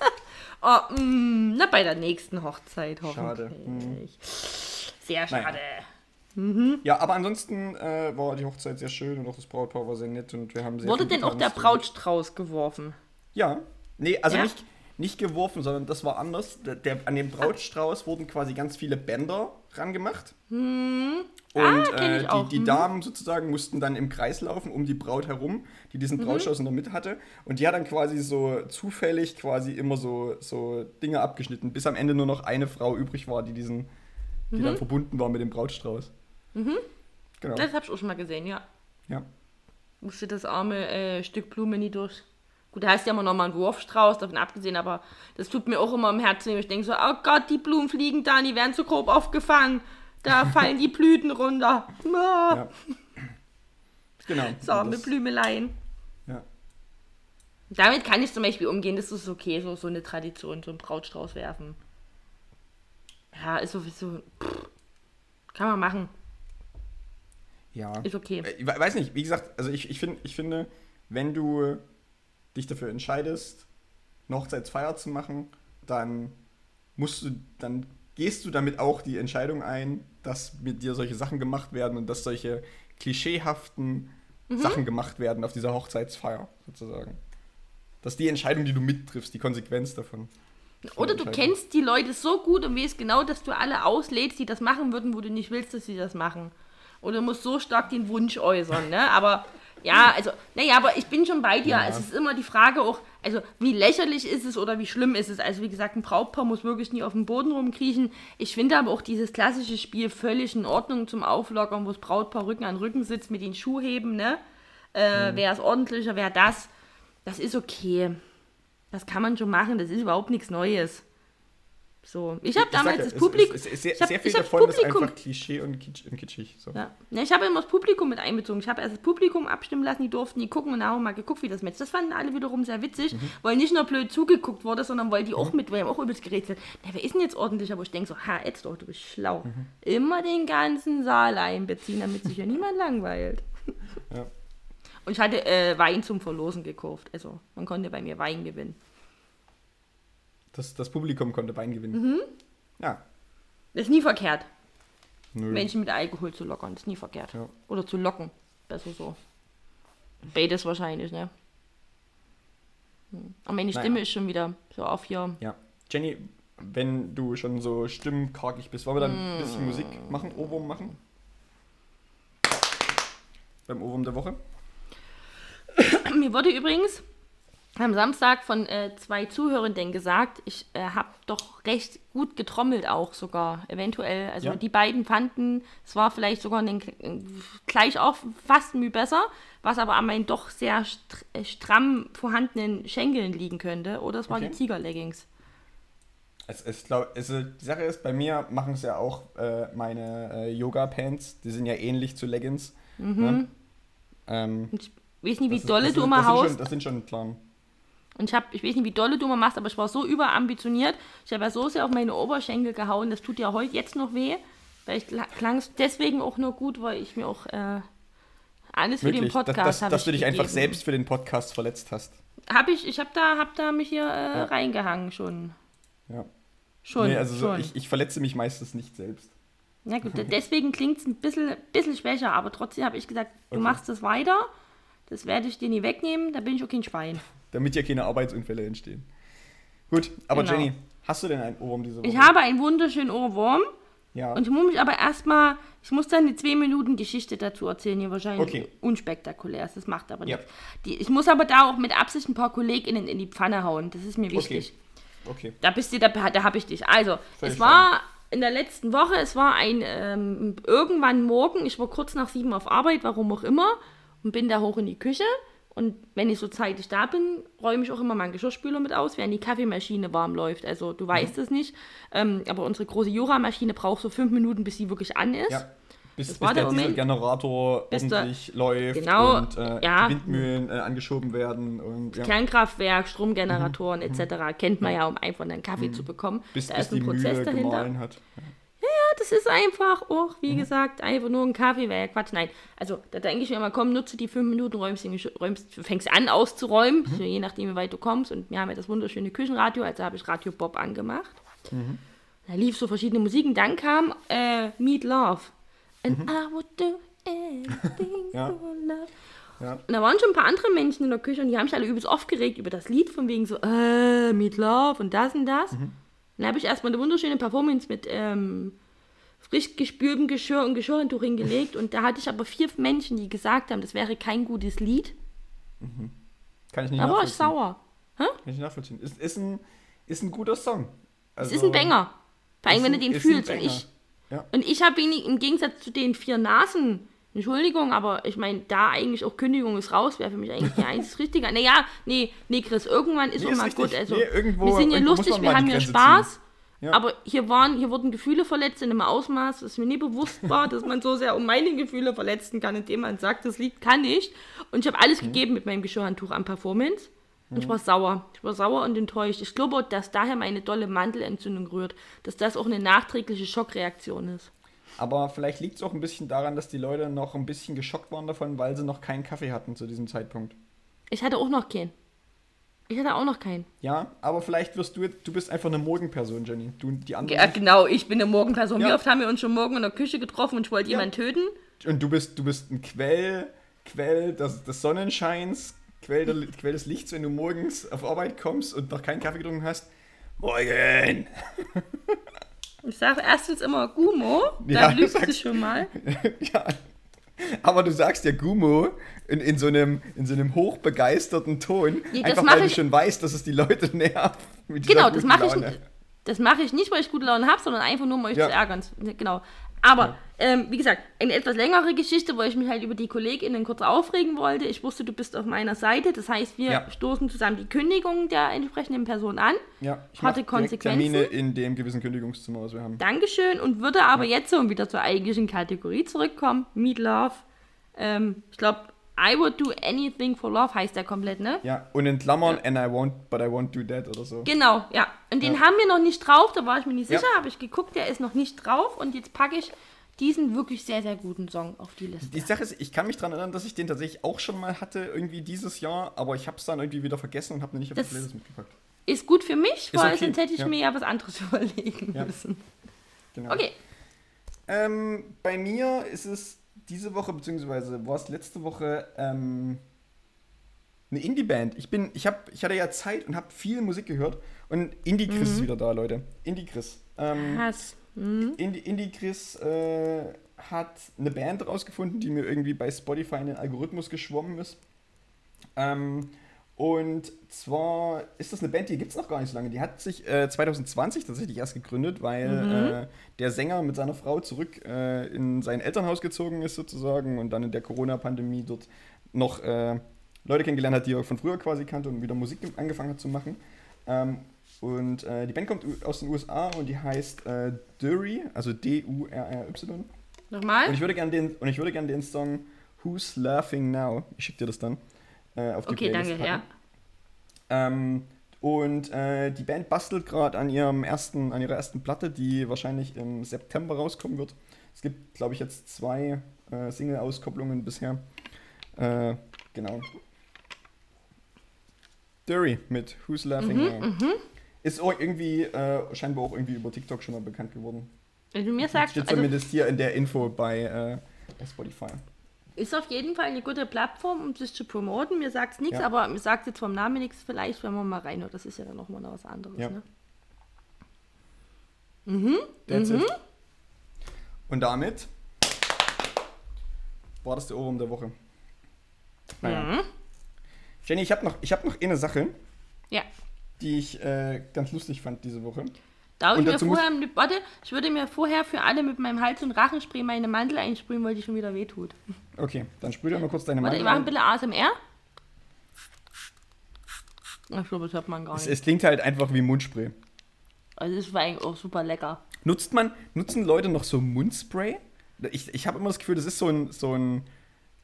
[LAUGHS] oh, mm, na, bei der nächsten Hochzeit Schade. hoffentlich. Sehr Naja. schade. Ja, aber ansonsten äh, war die Hochzeit sehr schön und auch das Brautpaar war sehr nett und wir haben sehr Wurde denn auch der. Brautstrauß geworfen? Ja. Nee, also Ja? nicht, nicht geworfen, sondern das war anders. Der, der, an dem Brautstrauß wurden quasi ganz viele Bänder rangemacht. Und Ah, äh, auch. die, die Hm. Damen sozusagen mussten dann im Kreis laufen um die Braut herum, die diesen Mhm. Brautstrauß in der Mitte hatte. Und die hat dann quasi so zufällig quasi immer so, so Dinge abgeschnitten, bis am Ende nur noch eine Frau übrig war, die diesen, die Mhm. dann verbunden war mit dem Brautstrauß. Genau. Das habe ich auch schon mal gesehen, ja. Ja. musste das arme äh, Stück Blume nie durch. Gut, da heißt ja immer noch mal ein Wurfstrauß, davon abgesehen, aber das tut mir auch immer im Herzen. Ich denke so, oh Gott, die Blumen fliegen da, die werden zu grob aufgefangen. Da [LAUGHS] fallen die Blüten runter. Ah, Ja. Genau. Das arme Das- Blümelein. Ja. Damit kann ich zum Beispiel umgehen, das ist okay, so, so eine Tradition, so einen Brautstrauß werfen. Ja, ist sowieso. Pff, kann man machen, Ja. ist okay. Äh, Ich we- weiß nicht, wie gesagt, also ich, ich, find, ich finde, wenn du dich dafür entscheidest, eine Hochzeitsfeier zu machen, dann musst du, dann gehst du damit auch die Entscheidung ein, dass mit dir solche Sachen gemacht werden und dass solche klischeehaften Mhm. Sachen gemacht werden auf dieser Hochzeitsfeier, sozusagen. Das ist die Entscheidung, die du mittriffst, die Konsequenz davon. Oder du kennst die Leute so gut und weißt genau, dass du alle auslädst, die das machen würden, wo du nicht willst, dass sie das machen. Oder du musst so stark den Wunsch äußern, ne? Aber ja, also, naja, aber ich bin schon bei dir. Ja. Es ist immer die Frage auch, also wie lächerlich ist es oder wie schlimm ist es. Also wie gesagt, ein Brautpaar muss wirklich nie auf dem Boden rumkriechen. Ich finde aber auch dieses klassische Spiel völlig in Ordnung zum Auflockern, wo das Brautpaar Rücken an Rücken sitzt mit den Schuhheben, ne? Äh, Wer ist ordentlicher, wer das. Das ist okay. Das kann man schon machen, das ist überhaupt nichts Neues. So, ich habe damals ja, das Publikum. Sehr, sehr viel davon ist Publikum- einfach Klischee und, kitsch, und kitschig. So. Ja. ja, ich habe immer das Publikum mit einbezogen. Ich habe erst das Publikum abstimmen lassen, die durften die gucken und dann haben wir mal geguckt, wie das Match. Das fanden alle wiederum sehr witzig, Mhm. weil nicht nur blöd zugeguckt wurde, sondern weil die auch mit, weil auch übelst gerätselt. Na, wer ist denn jetzt ordentlich? Aber ich denke so, ha, jetzt doch, du bist schlau. Mhm. Immer den ganzen Saal einbeziehen, damit sich ja niemand langweilt. Ja. Und ich hatte äh, Wein zum Verlosen gekauft. Also man konnte bei mir Wein gewinnen. Das, das Publikum konnte Wein gewinnen. Mhm. Ja. Das ist nie verkehrt, Nö. Menschen mit Alkohol zu lockern. Das ist nie verkehrt. Ja. Oder zu locken. Besser so. Beides wahrscheinlich, ne? Hm. Aber meine Naja. Stimme ist schon wieder so auf hier. Ja. Jenny, wenn du schon so stimmkargig bist, wollen wir dann ein bisschen Musik machen, Ohrwurm machen? Beim Ohrwurm der Woche? Mir wurde übrigens am Samstag von äh, zwei Zuhörenden gesagt, ich äh, habe doch recht gut getrommelt auch sogar, eventuell. Also Ja. die beiden fanden, es war vielleicht sogar ein, äh, gleich auch fast Mühe besser, was aber an meinen doch sehr äh, stramm vorhandenen Schenkeln liegen könnte. Oder es war Okay. die Tigerleggings. Es, es, glaub, es, die Sache ist, bei mir machen es ja auch äh, meine äh, Yoga-Pants. Die sind ja ähnlich zu Leggings. Ne? Ähm, Und ich weiß nicht, wie ist- dolle du immer das sind haust. Schon, das sind schon Plan. Und ich, hab, ich weiß nicht, wie dolle du immer machst, aber ich war so überambitioniert. Ich habe ja so sehr auf meine Oberschenkel gehauen, das tut ja heute jetzt noch weh. Vielleicht klang es deswegen auch nur gut, weil ich mir auch äh, alles für den Podcast dass, dass, habe dass ich du dich einfach selbst für den Podcast verletzt hast. Hab ich, ich habe da, hab da mich hier äh, Ja. reingehangen schon. Ja. Schon, nee, also so, schon. ich, ich verletze mich meistens nicht selbst. Ja gut, [LAUGHS] deswegen klingt es ein bisschen, bisschen schwächer, aber trotzdem habe ich gesagt, du Okay. machst das weiter. Das werde ich dir nie wegnehmen, da bin ich auch kein Schwein. Damit hier keine Arbeitsunfälle entstehen. Gut, aber Genau. Jenny, hast du denn einen Ohrwurm diese Woche? Ich habe einen wunderschönen Ohrwurm. Ja. Und ich muss mich aber erstmal, ich muss dann eine 2 Minuten Geschichte dazu erzählen, die wahrscheinlich Okay. unspektakulär ist. Das macht aber Ja. nichts. Die, ich muss aber da auch mit Absicht ein paar KollegInnen in die Pfanne hauen. Das ist mir wichtig. okay. Da bist du, da, da habe ich dich. Also, Völlig es war in der letzten Woche, es war ein ähm, irgendwann morgen, ich war kurz nach sieben auf Arbeit, warum auch immer, und bin da hoch in die Küche. Und wenn ich so zeitig da bin, räume ich auch immer meinen Geschirrspüler mit aus, während die Kaffeemaschine warm läuft. Also du weißt es nicht, ähm, aber unsere große Jura-Maschine braucht so fünf Minuten, bis sie wirklich an ist. Ja. Bis, bis der der. Dieselgenerator der- ordentlich läuft Genau, und äh, ja. die Windmühlen äh, angeschoben werden. Und, ja. Kernkraftwerk, Stromgeneratoren etc. kennt man ja, um einfach einen Kaffee zu bekommen. Mhm. Bis, da bis ist ein Prozess Mühle dahinter. hat. Ja, das ist einfach auch, wie Mhm. gesagt, einfach nur ein Kaffee, wäre ja Quatsch. Nein, also da denke ich mir immer, komm, nutze die fünf Minuten, räumst, räumst fängst an auszuräumen, Mhm. so je nachdem, wie weit du kommst. Und wir haben ja das wunderschöne Küchenradio, also habe ich Radio Bob angemacht. Mhm. Da lief so verschiedene Musiken, dann kam äh, Meet Love. And I would do anything Mhm. [LAUGHS] Ja. for love. Ja. Und da waren schon ein paar andere Menschen in der Küche und die haben sich alle übelst aufgeregt über das Lied, von wegen so, äh, Meet Love und das und das. Mhm. Dann habe ich erstmal eine wunderschöne Performance mit ähm, frisch gespültem Geschirr und Geschirrhandtuch hingelegt und da hatte ich aber vier Menschen, die gesagt haben, das wäre kein gutes Lied. Kann ich nicht Da war ich nachvollziehen. sauer. Kann ich nicht nachvollziehen. Ist, ist, ein, ist ein guter Song. Es Also, ist ein Banger. Vor allem, wenn du den fühlst. Und ich, Ja. und ich habe ihn im Gegensatz zu den vier Nasen, Entschuldigung, aber ich meine, da eigentlich auch Kündigung ist raus, wäre für mich eigentlich die einzig Richtige. Naja, nee, nee, Chris, irgendwann ist Nee, auch mal richtig. gut. Also, Nee, irgendwo- wir sind muss lustig, wir haben Grenze Spaß. ziehen. Ja. Aber hier, waren, hier wurden Gefühle verletzt in einem Ausmaß, das mir nie bewusst war, dass man so sehr um meine Gefühle verletzen kann, indem man sagt, das Lied kann nicht. Und ich habe alles Mhm. gegeben mit meinem Geschirrhandtuch an Performance. Und ich war sauer. Ich war sauer und enttäuscht. Ich glaube, dass daher meine dolle Mandelentzündung rührt. Dass das auch eine nachträgliche Schockreaktion ist. Aber vielleicht liegt es auch ein bisschen daran, dass die Leute noch ein bisschen geschockt waren davon, weil sie noch keinen Kaffee hatten zu diesem Zeitpunkt. Ich hatte auch noch keinen. Ich hatte auch noch keinen. Ja, aber vielleicht wirst du jetzt, du bist einfach eine Morgenperson, Jenny. Du und die anderen. Ja, nicht. genau, ich bin eine Morgenperson. Ja. Wie oft haben wir uns schon morgen in der Küche getroffen und ich wollte Ja. jemanden töten? Und du bist, du bist ein Quell, Quell des, des Sonnenscheins, Quell, der, Quell des Lichts, wenn du morgens auf Arbeit kommst und noch keinen Kaffee getrunken hast. Morgen! Ich sage erstens immer Gumo, [LAUGHS] Ja, da lügst du schon mal. [LAUGHS] ja. Aber du sagst ja Gummo in, in, so einem, in so einem hochbegeisterten Ton, Nee, einfach weil du ich- schon weißt, dass es die Leute nervt. Genau, das mache ich, das mache ich nicht, weil ich gute Laune habe, sondern einfach nur, um euch Ja. zu ärgern. Genau. Aber, ähm, wie gesagt, eine etwas längere Geschichte, wo ich mich halt über die KollegInnen kurz aufregen wollte. Ich wusste, du bist auf meiner Seite. Das heißt, wir Ja. stoßen zusammen die Kündigung der entsprechenden Person an. Ja, ich direkt Konsequenzen. Termine in dem gewissen Kündigungszimmer, was wir haben. Dankeschön und würde aber jetzt so wieder zur eigentlichen Kategorie zurückkommen. Meet Love. Ähm, ich glaube, I would do anything for love heißt der komplett, ne? Ja, und in Klammern, and I won't, but I won't do that oder so. Genau, ja. Und den Ja. haben wir noch nicht drauf, da war ich mir nicht Ja. sicher, habe ich geguckt, der ist noch nicht drauf und jetzt packe ich diesen wirklich sehr, sehr guten Song auf die Liste. Die Sache ist, ich kann mich daran erinnern, dass ich den tatsächlich auch schon mal hatte, irgendwie dieses Jahr, aber ich habe es dann irgendwie wieder vergessen und habe ihn nicht auf Das- die Playlist mitgepackt. Ist gut für mich, weil okay, sonst hätte ich ja. mir ja was anderes [LAUGHS] überlegen Ja. müssen. Genau. Okay, Ähm, bei mir ist es diese Woche, beziehungsweise war es letzte Woche, ähm, eine Indie-Band. Ich bin, ich hab, ich hatte ja Zeit und habe viel Musik gehört. Und Indie-Chris ist wieder da, Leute. Indie-Chris. Ähm, Hass. Hm? Indie, Indie Chris äh, hat eine Band rausgefunden, die mir irgendwie bei Spotify in den Algorithmus geschwommen ist. Ähm, und zwar ist das eine Band, die gibt es noch gar nicht so lange. Die hat sich äh, 2020 tatsächlich erst gegründet, weil äh, der Sänger mit seiner Frau zurück äh, in sein Elternhaus gezogen ist sozusagen und dann in der Corona-Pandemie dort noch äh, Leute kennengelernt hat, die er von früher quasi kannte und wieder Musik angefangen hat zu machen. Ähm, und äh, die Band kommt aus den USA und die heißt äh, Dury, also D-U-R-R-Y. Nochmal? Und ich würde gerne den, und ich würde gerne den Song Who's Laughing Now, ich schicke dir das dann, äh, auf die Okay, Playlist danke, packen. ja. Ähm, und äh, die Band bastelt gerade an ihrem ersten, an ihrer ersten Platte, die wahrscheinlich im September rauskommen wird. Es gibt, glaube ich, jetzt zwei äh, Single-Auskopplungen bisher. Äh, genau. Dury mit Who's Laughing Mhm, Now. Ist irgendwie, äh, scheinbar auch irgendwie über TikTok schon mal bekannt geworden. Wenn du mir sagst, Steht also zumindest hier in der Info bei, äh, bei Spotify. ist auf jeden Fall eine gute Plattform, um sich zu promoten. Mir sagt es nichts, Ja. aber mir sagt jetzt vom Namen nichts. Vielleicht, wenn man mal reinhört. Das ist ja dann nochmal was anderes. Ja. Ne? That's Mhm. it. Und damit war das der Ohrwurm der Woche. Naja. Mhm. Jenny, ich habe noch, ich hab noch eine Sache. Die ich äh, ganz lustig fand diese Woche. Darf ich mir vorher, warte, ich würde mir vorher für alle mit meinem Hals- und Rachenspray meine Mandel einsprühen, weil die schon wieder wehtut. Okay, dann sprüh dir mal kurz deine Warte, Mandel wir machen ein. ein bisschen ASMR. Ich glaube, das hört man gar es, nicht. es klingt halt einfach wie Mundspray. Also, das war eigentlich auch super lecker. Nutzt man, nutzen Leute noch so Mundspray? Ich, ich habe immer das Gefühl, das ist so ein, so ein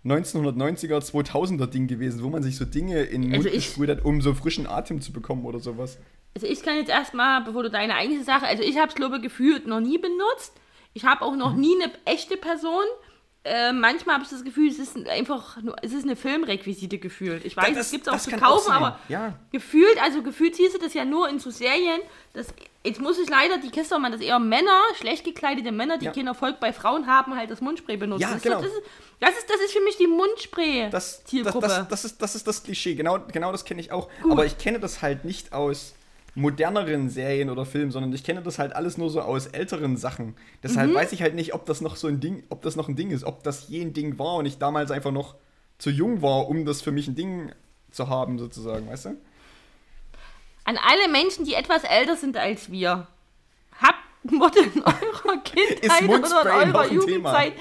1990er, 2000er Ding gewesen, wo man sich so Dinge in den Also Mund ich- gesprüht hat, um so frischen Atem zu bekommen oder sowas. Also ich kann jetzt erstmal, bevor du deine eigene Sache, also ich habe es glaube ich gefühlt noch nie benutzt. Ich habe auch noch nie eine echte Person. Äh, manchmal habe ich das Gefühl, es ist einfach nur, es ist eine Filmrequisite gefühlt. Ich weiß, Das- es gibt es auch das zu auch kaufen, aber ja. gefühlt, also gefühlt hieß das ja nur in so Serien. Das, jetzt muss ich leider die Kiste mal, dass eher Männer, schlecht gekleidete Männer, die Ja. keinen Erfolg bei Frauen haben, halt das Mundspray benutzen. Ja, das, genau. ist, das, ist, das, ist, das ist für mich die Das, das, Mundspray-Zielgruppe. das, das, ist, das ist das Klischee, genau, genau das kenne ich auch. Aber ich kenne das halt nicht aus moderneren Serien oder Filmen, sondern ich kenne das halt alles nur so aus älteren Sachen. Deshalb weiß ich halt nicht, ob das noch so ein Ding, ob das noch ein Ding ist, ob das je ein Ding war und ich damals einfach noch zu jung war, um das für mich ein Ding zu haben, sozusagen, weißt du? An alle Menschen, die etwas älter sind als wir. Habt, wurde in eurer [LAUGHS] Kindheit oder in eurer Jugendzeit,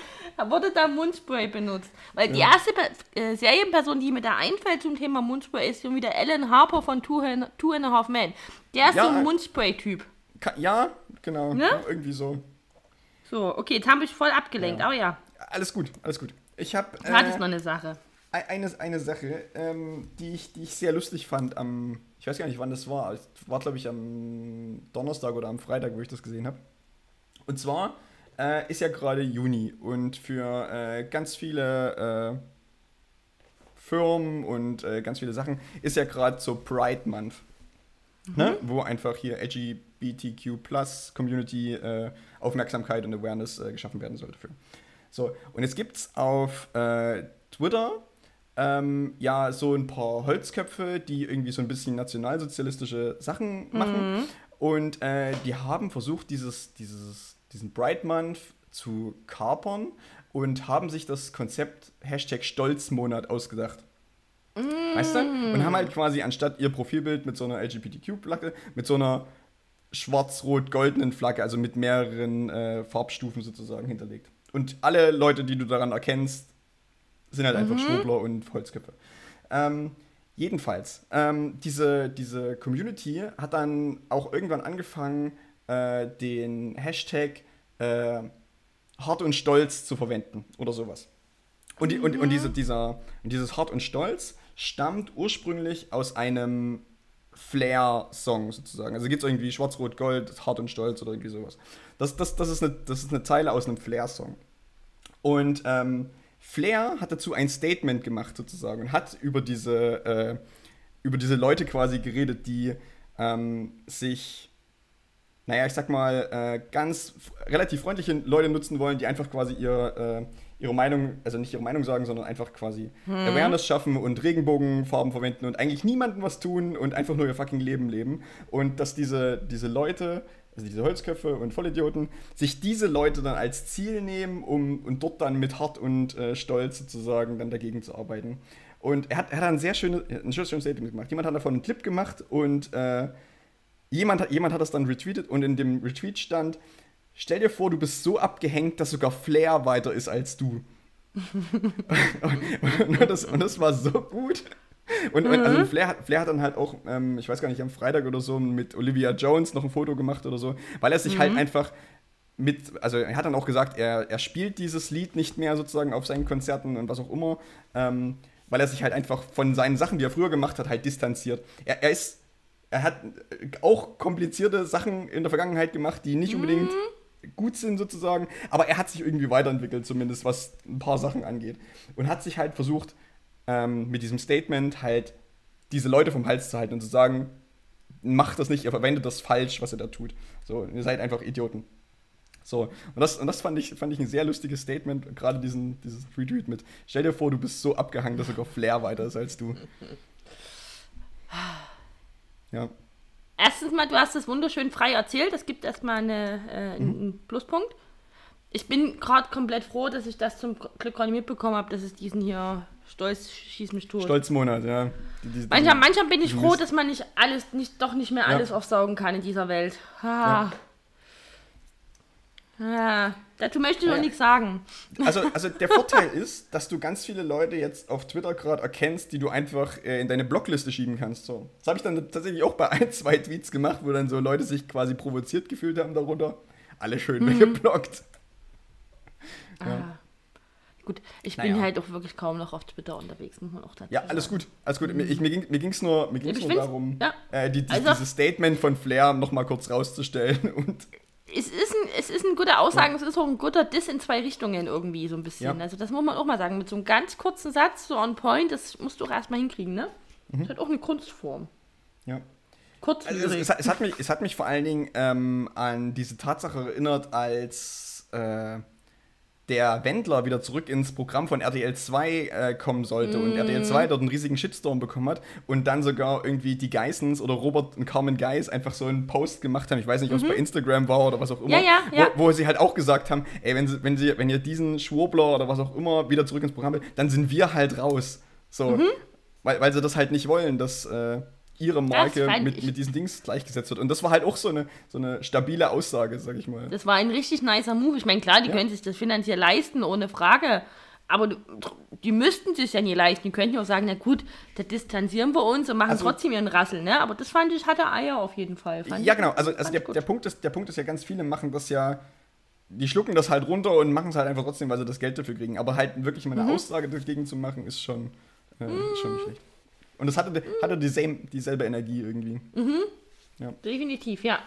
wurde da Mundspray benutzt. Weil die erste Pe- äh, Serienperson, die mir da einfällt zum Thema Mundspray, ist schon wieder Alan Harper von Two, and- Two and a Half Men. Der ist Ja. so ein Mundspray-Typ. Ka ja, genau, Ne? ja, irgendwie so. So, okay, jetzt haben wir voll abgelenkt, Ja. aber ja, Alles gut, alles gut. Ich habe du hattest noch eine Sache. Ei- Eine, eine Sache, ähm, die, ich, die ich sehr lustig fand am, ich weiß gar nicht, wann das war. Es war, glaube ich, am Donnerstag oder am Freitag, wo ich das gesehen habe. Und zwar äh, ist ja gerade Juni und für äh, ganz viele äh, Firmen und äh, ganz viele Sachen ist ja gerade so Pride Month. Ne? Wo einfach hier LGBTQ Community äh, Aufmerksamkeit und Awareness geschaffen werden sollte für. So, und jetzt gibt es auf Twitter ähm, ja so ein paar Holzköpfe, die irgendwie so ein bisschen nationalsozialistische Sachen machen. Und äh, die haben versucht, dieses, dieses, diesen Bright Month zu kapern und haben sich das Konzept Hashtag Stolzmonat ausgedacht. Weißt du? Und haben halt quasi anstatt ihr Profilbild mit so einer LGBTQ-Flagge, mit so einer schwarz-rot-goldenen Flagge, also mit mehreren äh, Farbstufen sozusagen hinterlegt. Und alle Leute, die du daran erkennst, sind halt einfach Schwurbler und Holzköpfe. Ähm, jedenfalls, ähm, diese, diese Community hat dann auch irgendwann angefangen, äh, den Hashtag äh, hart und stolz zu verwenden oder sowas. Und, die, und, und, diese, dieser, dieses Hart und Stolz stammt ursprünglich aus einem Flair-Song sozusagen. Also gibt es irgendwie Schwarz-Rot-Gold, Hart und Stolz oder irgendwie sowas. Das, das, das, ist, eine, das ist eine Zeile aus einem Flair-Song. Und ähm, Flair hat dazu ein Statement gemacht sozusagen und hat über diese, äh, über diese Leute quasi geredet, die ähm, sich, naja, ich sag mal, äh, ganz relativ freundliche Leute nutzen wollen, die einfach quasi ihr, äh, ihre Meinung, also nicht ihre Meinung sagen, sondern einfach quasi Awareness schaffen und Regenbogenfarben verwenden und eigentlich niemandem was tun und einfach nur ihr fucking Leben leben. Und dass diese, diese Leute, also diese Holzköpfe und Vollidioten, sich diese Leute dann als Ziel nehmen, um und dort dann mit Hart und äh, Stolz sozusagen dann dagegen zu arbeiten. Und er hat, er hat ein sehr schönes, ein schönes schönes Statement gemacht. Jemand hat davon einen Clip gemacht und äh, jemand, hat- jemand hat das dann retweetet und in dem Retweet stand, stell dir vor, du bist so abgehängt, dass sogar Flair weiter ist als du. [LAUGHS] und, und, das, und das war so gut. Und, und also Flair, hat, Flair hat dann halt auch, ähm, ich weiß gar nicht, am Freitag oder so mit Olivia Jones noch ein Foto gemacht oder so, weil er sich halt einfach mit, also er hat dann auch gesagt, er, er spielt dieses Lied nicht mehr sozusagen auf seinen Konzerten und was auch immer, ähm, weil er sich halt einfach von seinen Sachen, die er früher gemacht hat, halt distanziert. Er, er ist, er hat äh, auch komplizierte Sachen in der Vergangenheit gemacht, die nicht unbedingt gut sind sozusagen, aber er hat sich irgendwie weiterentwickelt, zumindest was ein paar Sachen angeht. Und hat sich halt versucht, ähm, mit diesem Statement halt diese Leute vom Hals zu halten und zu sagen, macht das nicht, ihr verwendet das falsch, was ihr da tut. So, ihr seid einfach Idioten. So, und das, und das fand, ich, fand ich ein sehr lustiges Statement, gerade diesen, dieses Retweet mit. Stell dir vor, du bist so abgehangen, dass sogar Flair weiter ist als du. [LAUGHS] Ja. Erstens mal, du hast das wunderschön frei erzählt. Das gibt erstmal eine, äh, einen Pluspunkt. Ich bin gerade komplett froh, dass ich das zum Glück gerade mitbekommen habe, dass es diesen hier Stolz schieß mich tot. Stolzmonat, ja. Die, die, Manchmal, manchmal bin ich froh, dass man nicht alles, nicht, doch nicht mehr Ja. alles aufsaugen kann in dieser Welt. Ah. Ah. Dazu möchte ich noch Ja. nichts sagen. Also, also der Vorteil ist, dass du ganz viele Leute jetzt auf Twitter gerade erkennst, die du einfach äh, in deine Blockliste schieben kannst. So. Das habe ich dann tatsächlich auch bei ein, zwei Tweets gemacht, wo dann so Leute sich quasi provoziert gefühlt haben darunter. Alle schön weggeblockt. Ah. Gut, ich Naja. bin halt auch wirklich kaum noch auf Twitter unterwegs, muss man auch dazu Ja, alles sagen. gut, alles gut. Mir, ich, mir ging es nur, mir ging's Ich nur darum, ja. äh, die, die, Also- dieses Statement von Flair nochmal kurz rauszustellen. [LAUGHS] Und Es ist, ein, es ist eine gute Aussage, es ist auch ein guter Diss in zwei Richtungen irgendwie so ein bisschen. Ja. Also das muss man auch mal sagen. Mit so einem ganz kurzen Satz, so on point, das musst du auch erstmal hinkriegen, ne? Mhm. Das ist halt auch eine Kunstform. ja. Kurz Also es, es, hat- es, hat mich, es hat mich vor allen Dingen ähm, an diese Tatsache erinnert, als äh, der Wendler wieder zurück ins Programm von RTL 2 äh, kommen sollte und RTL 2 dort einen riesigen Shitstorm bekommen hat und dann sogar irgendwie die Geissens oder Robert und Carmen Geiss einfach so einen Post gemacht haben. Ich weiß nicht, ob es bei Instagram war oder was auch immer. Ja, ja, ja. Wo, wo sie halt auch gesagt haben, ey, wenn, sie, wenn, sie, wenn ihr diesen Schwurbler oder was auch immer wieder zurück ins Programm will, dann sind wir halt raus. So. Mhm. Weil, weil sie das halt nicht wollen, dass äh, ihre Marke mit, mit diesen Dings gleichgesetzt wird. Und das war halt auch so eine, so eine stabile Aussage, sag ich mal. Das war ein richtig nicer Move. Ich meine, klar, die Ja. können sich das finanziell leisten, ohne Frage. Aber die müssten sich ja nie leisten. Die könnten ja auch sagen, na gut, da distanzieren wir uns und machen Also- trotzdem ihren Rassel, ne? Aber das fand ich, hatte Eier auf jeden Fall. Ja, genau. Also, also der, der, Punkt ist, der Punkt ist ja, ganz viele machen das ja, die schlucken das halt runter und machen es halt einfach trotzdem, weil sie das Geld dafür kriegen. Aber halt wirklich mal eine Mhm. Aussage dagegen zu machen, ist schon, äh, ist schon nicht schlecht. Und das hatte, hatte dieselbe, dieselbe Energie irgendwie. Definitiv, ja.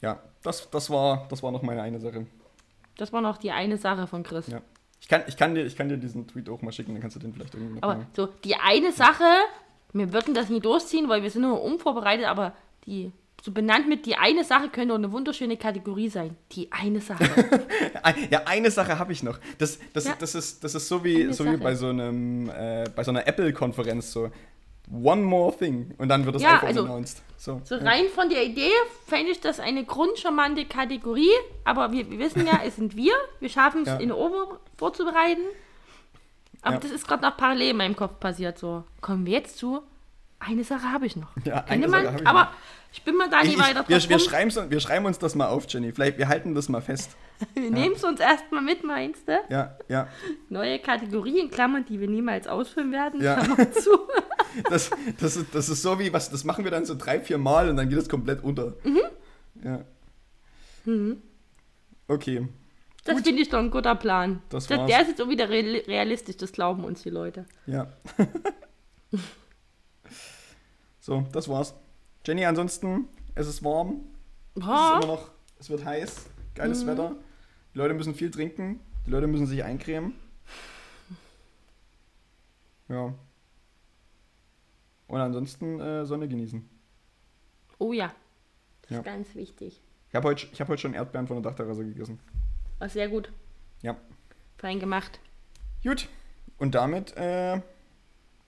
Ja, das, das, war, das war noch meine eine Sache. Das war noch die eine Sache von Chris. Ja. Ich kann, ich, kann dir, ich kann dir diesen Tweet auch mal schicken, dann kannst du den vielleicht irgendwie Aber mal- so, die eine Sache, wir würden das nie durchziehen, weil wir sind nur unvorbereitet, aber die, so benannt mit die eine Sache könnte eine wunderschöne Kategorie sein. Die eine Sache. [LAUGHS] Ja, eine Sache habe ich noch. Das, das, Ja. das, ist, das ist so wie, Eine so wie bei so einem äh, bei so einer Apple-Konferenz so One more thing und dann wird das Ja, iPhone also- announced. So, So ja. rein von der Idee fände ich das eine grundcharmante Kategorie, aber wir, wir wissen ja, es sind wir. Wir schaffen es Ja. in Ober vorzubereiten. Aber das ist gerade noch parallel in meinem Kopf passiert. So, kommen wir jetzt zu. Eine Sache habe ich noch. Ja, eine Sache hab ich aber noch. ich bin mal da nie weiter wir, drauf wir, schreiben's, wir schreiben uns das mal auf, Jenny. Vielleicht, wir halten das mal fest. [LAUGHS] Wir nehmen es uns erstmal mit, meinst du? Ja, ja. Neue Kategorie in Klammern, die wir niemals ausfüllen werden. Ja. Zu. [LAUGHS] Das, das, ist, das ist so wie, was, das machen wir dann so drei, vier Mal und dann geht es komplett unter. Mhm. Ja. Okay. Das finde ich doch ein guter Plan. Das der, war's. der ist jetzt auch wieder real- realistisch, das glauben uns die Leute. Ja. [LAUGHS] so, das war's. Jenny, ansonsten, es ist warm. Es ist immer noch, es wird heiß, geiles Wetter. Die Leute müssen viel trinken, die Leute müssen sich eincremen. Ja. Und ansonsten äh, Sonne genießen. Oh ja, das Ja. ist ganz wichtig. Ich habe heute, ich hab heute schon Erdbeeren von der Dachterrasse gegessen. War sehr gut. Ja. Fein gemacht. Gut. Und damit äh,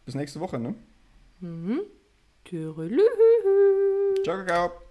bis nächste Woche, ne? Mhm. Tschüss. Ciao, ciao.